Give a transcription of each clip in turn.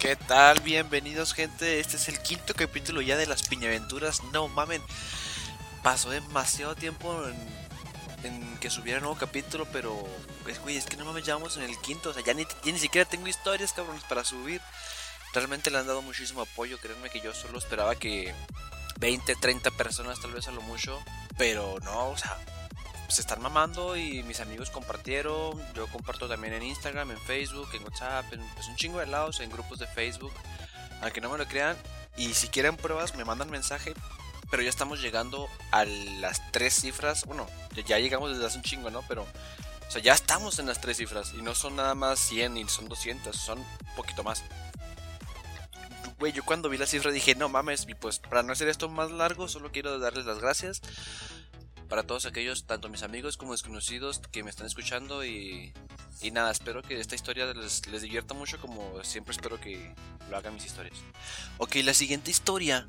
¿Qué tal? Bienvenidos gente, este es el quinto capítulo ya de las piñaventuras, no mamen, pasó demasiado tiempo en, que subiera un nuevo capítulo, pero pues es que no mames, ya vamos en el quinto, o sea, ya ni, ya ni siquiera tengo historias cabrones para subir, realmente le han dado muchísimo apoyo, créanme que yo solo esperaba que 20, 30 personas tal vez a lo mucho, pero no, o sea, se están mamando y mis amigos compartieron. Yo comparto también en Instagram, en Facebook, en WhatsApp, en pues un chingo de lados, en grupos de Facebook. Aunque no me lo crean. Y si quieren pruebas, me mandan mensaje. Pero ya estamos llegando a las tres cifras. Bueno, ya llegamos desde hace un chingo, ¿no? Pero, o sea, ya estamos en las tres cifras. Y no son nada más 100 ni son 200, son un poquito más. Güey, yo cuando vi la cifra dije, no mames, y pues para no hacer esto más largo, solo quiero darles las gracias para todos aquellos, tanto mis amigos como desconocidos que me están escuchando y, nada, espero que esta historia les, les, divierta mucho como siempre espero que lo hagan mis historias. Ok, la siguiente historia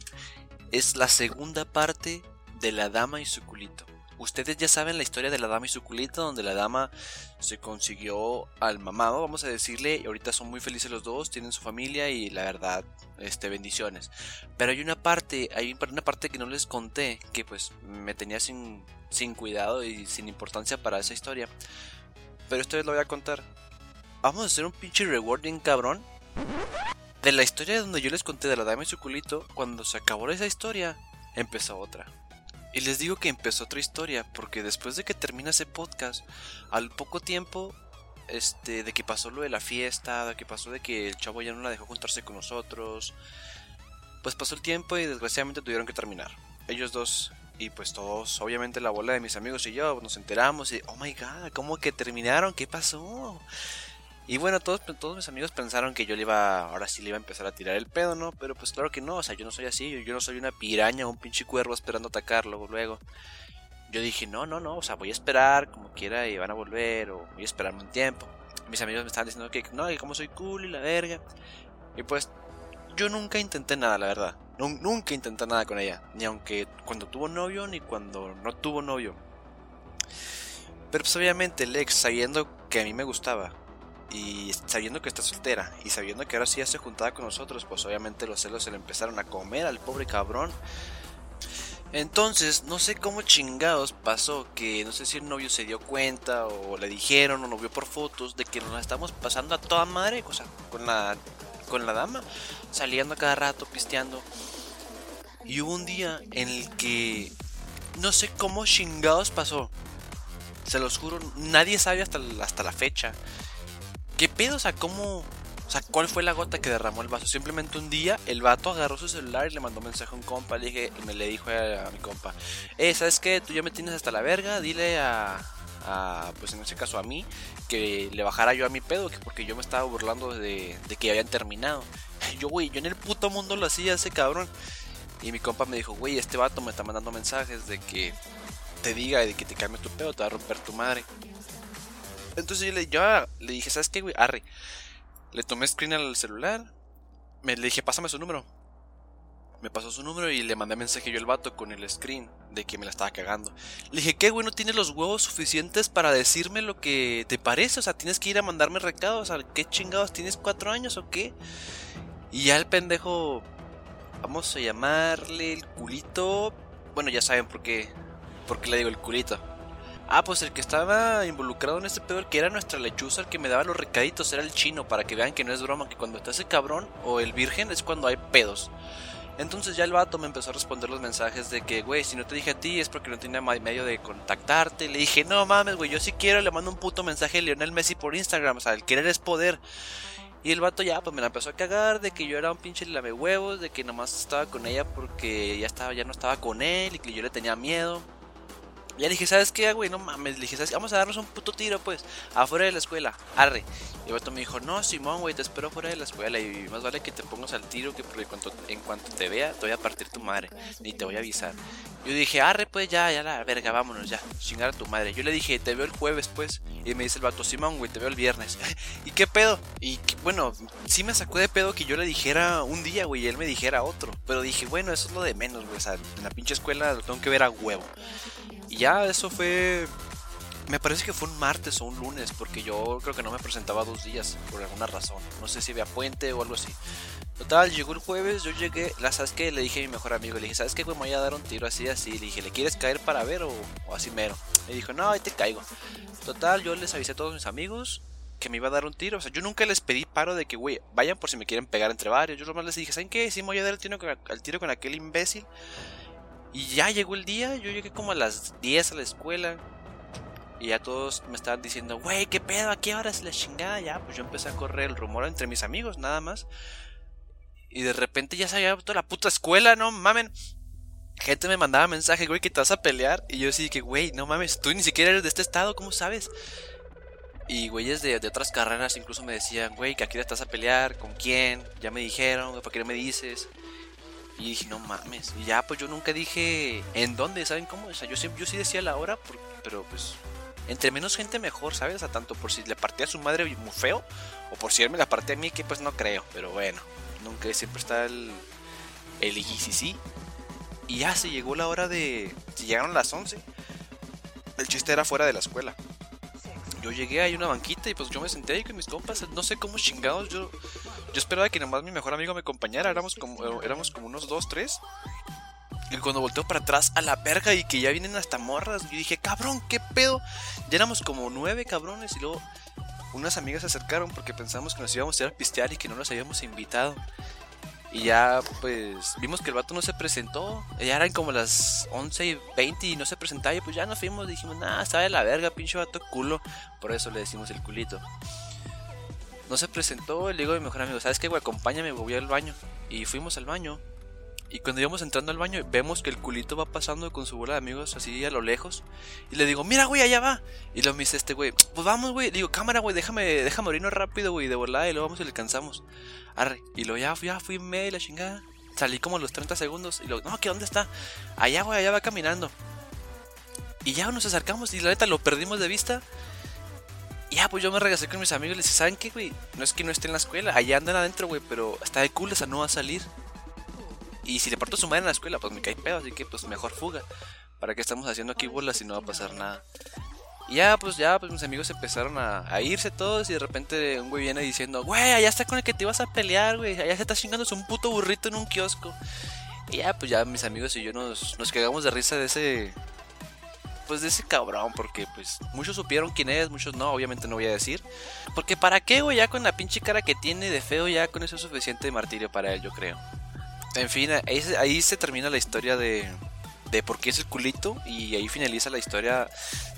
es la segunda parte de la dama y su culito. Ustedes ya saben la historia de la dama y su culito, donde la dama se consiguió al mamado, vamos a decirle, y ahorita son muy felices los dos, tienen su familia y la verdad, este, bendiciones. Pero hay una parte, hay una parte que no les conté, que pues me tenía sin, sin cuidado y sin importancia para esa historia. Pero esto les lo voy a contar. Vamos a hacer un pinche rewarding cabrón. De la historia donde yo les conté de la dama y su culito, cuando se acabó esa historia, empezó otra. Y les digo que empezó otra historia, porque después de que termina ese podcast, al poco tiempo, este, de que pasó lo de la fiesta, de que pasó de que el chavo ya no la dejó juntarse con nosotros, pues pasó el tiempo y desgraciadamente tuvieron que terminar. Ellos dos y pues todos, obviamente la bola de mis amigos y yo nos enteramos y, oh my god, ¿cómo que terminaron? ¿Qué pasó? Y bueno, todos, todos mis amigos pensaron que yo le iba, ahora sí le iba a empezar a tirar el pedo, ¿no? Pero pues claro que no, o sea, yo no soy así, yo no soy una piraña un pinche cuervo esperando atacarlo luego. Yo dije, no, no, no, o sea, voy a esperar como quiera y van a volver o voy a esperarme un tiempo. Mis amigos me estaban diciendo que no, que como soy cool y la verga. Y pues yo nunca intenté nada, la verdad. Nunca intenté nada con ella, ni aunque cuando tuvo novio ni cuando no tuvo novio. Pero pues obviamente el ex, sabiendo que a mí me gustaba, y sabiendo que está soltera y sabiendo que ahora sí ya se juntaba con nosotros, pues obviamente los celos se le empezaron a comer al pobre cabrón. Entonces, no sé cómo chingados pasó que no sé si el novio se dio cuenta o le dijeron o no vio por fotos de que nos estamos pasando a toda madre, o sea, con la con la dama, saliendo a cada rato pisteando. Y hubo un día en el que no sé cómo chingados pasó. Se los juro, nadie sabe hasta, hasta la fecha. ¿Qué pedo? O sea, ¿cómo? O sea, ¿cuál fue la gota que derramó el vaso? Simplemente un día el vato agarró su celular y le mandó mensaje a un compa. Le dije, y me le dijo a, mi compa, eh, ¿sabes qué? Tú ya me tienes hasta la verga, dile a, a, pues en ese caso a mí, que le bajara yo a mi pedo, que porque yo me estaba burlando de, de que habían terminado. Yo, güey, yo en el puto mundo lo hacía ese cabrón. Y mi compa me dijo, güey, este vato me está mandando mensajes de que te diga de que te cambies tu pedo, te va a romper tu madre. Entonces yo le, dije, ¿sabes qué, güey? Arre. Le tomé screen al celular. Me le dije, pásame su número. Me pasó su número y le mandé mensaje yo al vato con el screen de que me la estaba cagando. Le dije, ¿qué, güey? ¿No tienes los huevos suficientes para decirme lo que te parece? O sea, tienes que ir a mandarme recados. O sea, ¿qué chingados? ¿Tienes cuatro años o qué? Y ya el pendejo. Vamos a llamarle el culito. Bueno, ya saben por qué. Por qué le digo el culito. Ah, pues el que estaba involucrado en este pedo, el que era nuestra lechuza, el que me daba los recaditos, era el chino, para que vean que no es broma, que cuando está ese cabrón o el virgen es cuando hay pedos. Entonces ya el vato me empezó a responder los mensajes de que, güey, si no te dije a ti es porque no tenía medio de contactarte. Le dije, no mames, güey, yo si quiero le mando un puto mensaje a Lionel Messi por Instagram, o sea, el querer es poder. Y el vato ya, pues me la empezó a cagar de que yo era un pinche lame huevos, de que nomás estaba con ella porque ya estaba, ya no estaba con él y que yo le tenía miedo. Ya dije, ¿sabes qué, güey? No mames. Le dije, ¿sabes? Vamos a darnos un puto tiro, pues, afuera de la escuela. Arre. Y el vato me dijo, no, Simón, güey, te espero fuera de la escuela. Y más vale que te pongas al tiro que porque cuanto, en cuanto te vea, te voy a partir tu madre. Ni te voy a avisar. Yo dije, arre, pues ya, ya la verga, vámonos, ya. Chingar a tu madre. Yo le dije, te veo el jueves, pues. Y me dice el vato, Simón, güey, te veo el viernes. ¿Y qué pedo? Y bueno, sí me sacó de pedo que yo le dijera un día, güey, y él me dijera otro. Pero dije, bueno, eso es lo de menos, güey. O sea, en la pinche escuela lo tengo que ver a huevo. Y ya eso fue Me parece que fue un martes o un lunes, porque yo creo que no me presentaba dos días por alguna razón. No sé si había puente o algo así. Total, llegó el jueves, yo llegué, sabes que le dije a mi mejor amigo, le dije, ¿sabes qué? Me voy a dar un tiro así, así. Le dije, ¿le quieres caer para ver o, así mero? Me dijo, no, ahí te caigo. Total, yo les avisé a todos mis amigos que me iba a dar un tiro. O sea, yo nunca les pedí paro de que, güey, vayan por si me quieren pegar entre varios. Yo nomás les dije, ¿saben qué? Sí, me voy a dar tiro con, el tiro con aquel imbécil. Y ya llegó el día, yo llegué como a las 10 a la escuela. Y ya todos me estaban diciendo, güey, ¿qué pedo? ¿A qué hora es la chingada? Ya, pues yo empecé a correr el rumor entre mis amigos, nada más. Y de repente ya se había toda la puta escuela, no mamen. Gente me mandaba mensaje, güey, que te vas a pelear. Y yo decía que, güey, no mames, tú ni siquiera eres de este estado, ¿cómo sabes? Y güeyes de, de, otras carreras incluso me decían, güey, que aquí te estás a pelear, ¿con quién? Ya me dijeron, ¿para qué no me dices? Y dije, no mames. Y ya, pues yo nunca dije en dónde, ¿saben cómo? O sea, yo, yo sí decía la hora, pero pues entre menos gente mejor, ¿sabes? O sea, tanto por si le partía a su madre muy feo, o por si él me la partía a mí, que pues no creo, pero bueno nunca siempre está el, el sí Y ya se llegó la hora de... Si llegaron las 11, el chiste era fuera de la escuela. Yo llegué ahí una banquita y pues yo me senté ahí con mis compas, no sé cómo chingados, yo, yo esperaba que nomás mi mejor amigo me acompañara, éramos como, éramos como unos dos, tres. Y cuando volteo para atrás a la verga y que ya vienen hasta morras, yo dije, cabrón, ¿qué pedo? Ya éramos como nueve cabrones y luego unas amigas se acercaron porque pensamos que nos íbamos a ir a pistear y que no nos habíamos invitado. Y ya, pues, vimos que el vato no se presentó. Ya eran como las 11 y 20 y no se presentaba. Y pues ya nos fuimos. Dijimos, nada, está de la verga, pinche vato culo. Por eso le decimos el culito. No se presentó. Le digo a mi mejor amigo, ¿sabes qué, güey? Acompáñame, voy al baño. Y fuimos al baño. Y cuando íbamos entrando al baño, vemos que el culito va pasando con su bola de amigos así a lo lejos. Y le digo, mira, güey, allá va. Y lo me dice este güey, pues vamos, güey. Le digo, cámara, güey, déjame, déjame morirnos rápido, güey, de volada. Y luego vamos y le alcanzamos. Arre. Y luego ya, ya fui medio la chingada. Salí como los 30 segundos. Y luego, no, ¿qué dónde está? Allá, güey, allá va caminando. Y ya nos acercamos y la neta lo perdimos de vista. Y ya, pues yo me regresé con mis amigos y les dije, ¿saben qué, güey? No es que no esté en la escuela, allá andan adentro, güey, pero está de cool, esa no va a salir. Y si le parto su madre en la escuela, pues me cae pedo, así que pues mejor fuga. ¿Para qué estamos haciendo aquí bolas si no va a pasar nada? Y ya, pues ya, pues mis amigos empezaron a, irse todos y de repente un güey viene diciendo, güey, allá está con el que te ibas a pelear, güey, allá se está chingando un puto burrito en un kiosco. Y ya, pues ya mis amigos y yo nos, nos cagamos de risa de ese, pues de ese cabrón, porque pues muchos supieron quién es, muchos no, obviamente no voy a decir. Porque para qué, güey, ya con la pinche cara que tiene de feo, ya con eso es suficiente martirio para él, yo creo. En fin, ahí, se termina la historia de, de por qué es el culito y ahí finaliza la historia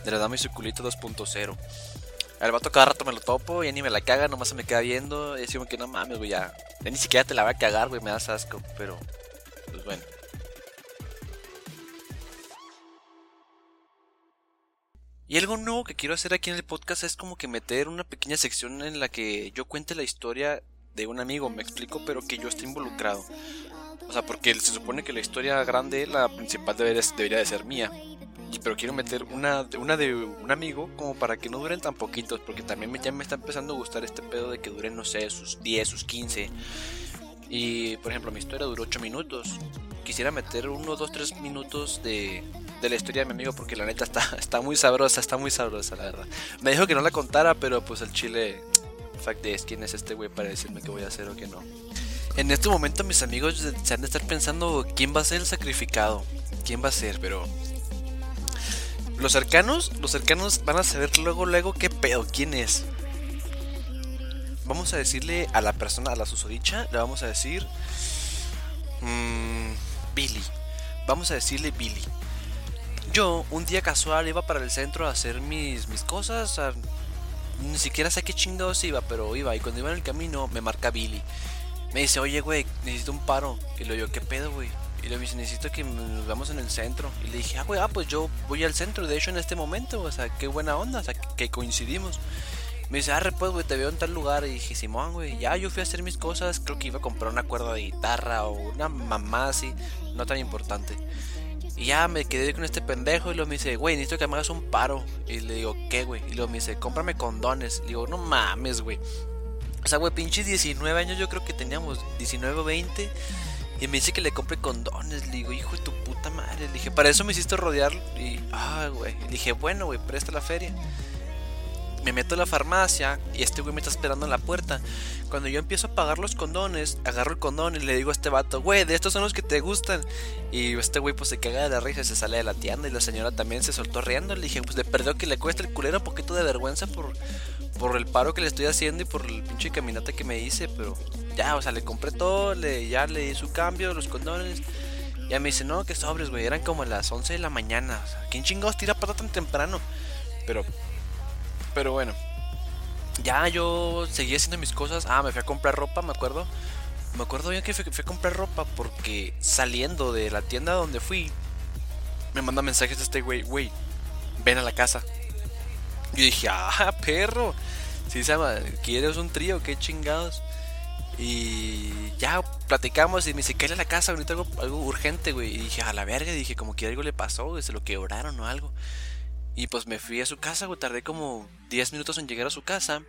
de la dama y su culito 2.0. El vato cada rato me lo topo y ni me la caga, nomás se me queda viendo y decimos que no mames, güey, ya, ni siquiera te la va a cagar, güey, me das asco, pero pues bueno. Y algo nuevo que quiero hacer aquí en el podcast es como que meter una pequeña sección en la que yo cuente la historia de un amigo, me explico, pero que yo esté involucrado. O sea, porque se supone que la historia grande, la principal debería, debería de ser mía. Pero quiero meter una, una de un amigo como para que no duren tan poquitos. Porque también me, ya me está empezando a gustar este pedo de que duren, no sé, sus 10, sus 15. Y por ejemplo, mi historia duró 8 minutos. Quisiera meter 1, 2, 3 minutos de, de la historia de mi amigo porque la neta está, está muy sabrosa, está muy sabrosa, la verdad. Me dijo que no la contara, pero pues el chile, fact es quién es este güey para decirme qué voy a hacer o qué no. En este momento mis amigos se han de estar pensando quién va a ser el sacrificado, quién va a ser, pero los cercanos, los cercanos van a saber luego, luego qué pedo, quién es. Vamos a decirle a la persona, a la susodicha, le vamos a decir mmm, Billy. Vamos a decirle Billy. Yo un día casual iba para el centro a hacer mis, mis cosas. ni siquiera sé qué chingados iba, pero iba. Y cuando iba en el camino me marca Billy. Me dice, oye, güey, necesito un paro. Y le digo, ¿qué pedo, güey? Y le dice, necesito que nos veamos en el centro. Y le dije, ah, güey, ah, pues yo voy al centro, de hecho, en este momento. O sea, qué buena onda, o sea, que coincidimos. Me dice, ah, pues, güey, te veo en tal lugar. Y dije, Simón, güey, ya yo fui a hacer mis cosas. Creo que iba a comprar una cuerda de guitarra o una mamá así, no tan importante. Y ya me quedé con este pendejo y luego me dice, güey, necesito que me hagas un paro. Y le digo, ¿qué, güey? Y luego me dice, cómprame condones. Le digo, no mames, güey. O sea, güey, pinches 19 años yo creo que teníamos, 19 o 20. Y me dice que le compre condones. Le digo, hijo de tu puta madre. Le dije, para eso me hiciste rodear. Y, ah, güey. Le dije, bueno, güey, presta la feria. Me meto a la farmacia y este güey me está esperando en la puerta. Cuando yo empiezo a pagar los condones, agarro el condón y le digo a este vato, güey, de estos son los que te gustan. Y este güey pues se caga de la risa y se sale de la tienda. Y la señora también se soltó riendo. Le dije, pues le perdió que le cuesta el culero un poquito de vergüenza por, por el paro que le estoy haciendo y por el pinche caminata que me hice. Pero ya, o sea, le compré todo, le, ya le di su cambio, los condones. Ya me dice, no, que sobres, güey, eran como las 11 de la mañana. O sea, ¿quién chingados tira pata tan temprano? Pero pero bueno. Ya yo seguí haciendo mis cosas. Ah, me fui a comprar ropa, me acuerdo. Me acuerdo bien que fui, a comprar ropa porque saliendo de la tienda donde fui, me manda mensajes de este güey, güey, ven a la casa. Yo dije, ah, perro. Si se llama, ¿quieres un trío? ¿Qué chingados? Y ya platicamos y me dice, ¿qué a la casa? Ahorita algo, algo urgente, güey. Y dije, a la verga, dije, como que algo le pasó, güey, se lo quebraron o algo. Y pues me fui a su casa, güey. Tardé como 10 minutos en llegar a su casa.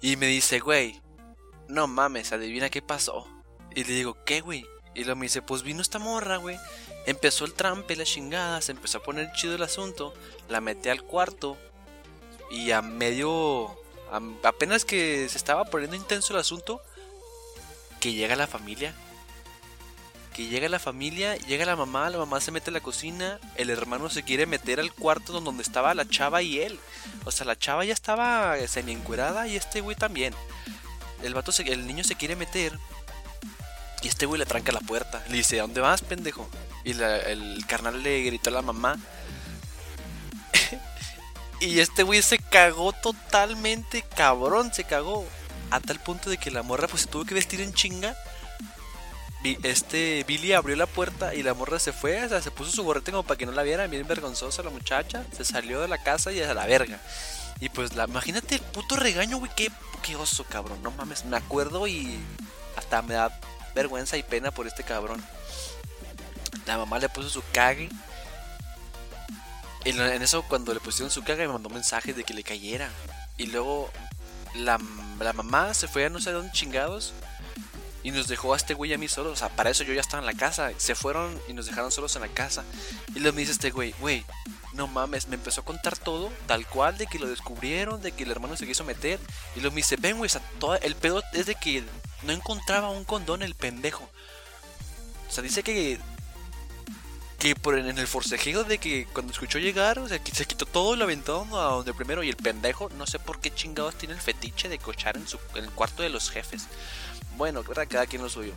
Y me dice, güey, no mames, adivina qué pasó. Y le digo, ¿qué, güey? Y luego me dice, pues vino esta morra, güey. Empezó el trampe, la chingada, se empezó a poner chido el asunto. La metí al cuarto. Y a medio. apenas que se estaba poniendo intenso el asunto. Que llega la familia que llega la familia, llega la mamá, la mamá se mete a la cocina, el hermano se quiere meter al cuarto donde estaba la chava y él. O sea, la chava ya estaba semi encuerada y este güey también. El vato el niño se quiere meter y este güey le tranca la puerta. Le dice, ¿a dónde vas, pendejo? Y el carnal le gritó a la mamá. y este güey se cagó totalmente, cabrón, se cagó. A tal punto de que la morra pues se tuvo que vestir en chinga este Billy abrió la puerta y la morra se fue, o sea, se puso su gorrete como para que no la viera, bien vergonzosa la muchacha, se salió de la casa y a la verga. Y pues la, imagínate el puto regaño, güey, qué, qué oso, cabrón, no mames, me acuerdo y hasta me da vergüenza y pena por este cabrón. La mamá le puso su cague. En, en eso cuando le pusieron su cague me mandó mensajes de que le cayera. Y luego la, la mamá se fue a no sé dónde chingados y nos dejó a este güey a mí solo. O sea, para eso yo ya estaba en la casa. Se fueron y nos dejaron solos en la casa. Y luego me dice este güey, güey, no mames, me empezó a contar todo, tal cual, de que lo descubrieron, de que el hermano se quiso meter. Y luego me dice, ven, güey, o sea, todo, el pedo es de que no encontraba un condón el pendejo. O sea, dice que que por en el forcejeo de que cuando escuchó llegar, o sea, que se quitó todo y lo aventó a donde primero y el pendejo, no sé por qué chingados tiene el fetiche de cochar en, su, en el cuarto de los jefes. Bueno, cada quien lo suyo.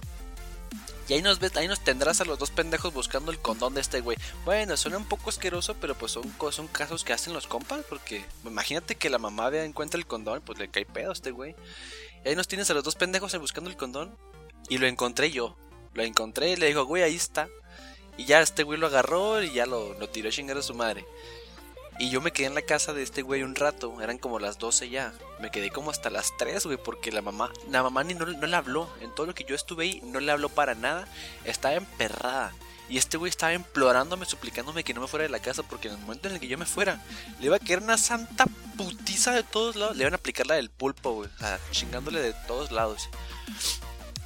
Y ahí nos ves, ahí nos tendrás a los dos pendejos buscando el condón de este güey. Bueno, suena un poco asqueroso, pero pues son, son casos que hacen los compas. Porque imagínate que la mamá vea encuentra el condón, pues le cae pedo a este güey. Y ahí nos tienes a los dos pendejos buscando el condón. Y lo encontré yo. Lo encontré y le digo, güey, ahí está. Y ya este güey lo agarró y ya lo, lo tiró a chingar a su madre. Y yo me quedé en la casa de este güey un rato, eran como las 12 ya. Me quedé como hasta las 3, güey, porque la mamá, la mamá ni no, no le habló. En todo lo que yo estuve ahí, no le habló para nada. Estaba emperrada. Y este güey estaba implorándome, suplicándome que no me fuera de la casa, porque en el momento en el que yo me fuera, le iba a caer una santa putiza de todos lados. Le iban a aplicar la del pulpo, güey. Chingándole de todos lados.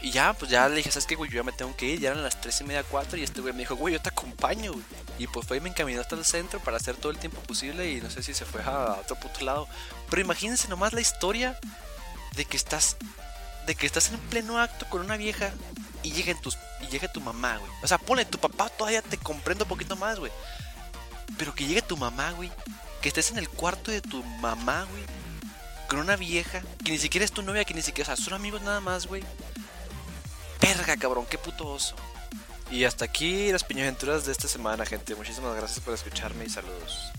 Y ya, pues ya le dije, ¿sabes qué, güey? Yo ya me tengo que ir. Ya eran las 3 y media, 4. Y este güey me dijo, güey, yo te acompaño, güey. Y pues fue y me encaminó hasta el centro para hacer todo el tiempo posible. Y no sé si se fue a otro puto lado. Pero imagínense nomás la historia de que estás. De que estás en pleno acto con una vieja y llega, tus, y llega tu mamá, güey. O sea, ponle, tu papá todavía te comprendo un poquito más, güey. Pero que llegue tu mamá, güey. Que estés en el cuarto de tu mamá, güey. Con una vieja que ni siquiera es tu novia, que ni siquiera, son amigos nada más, güey verga, cabrón, qué puto oso. Y hasta aquí las piñaventuras de esta semana, gente. Muchísimas gracias por escucharme y saludos.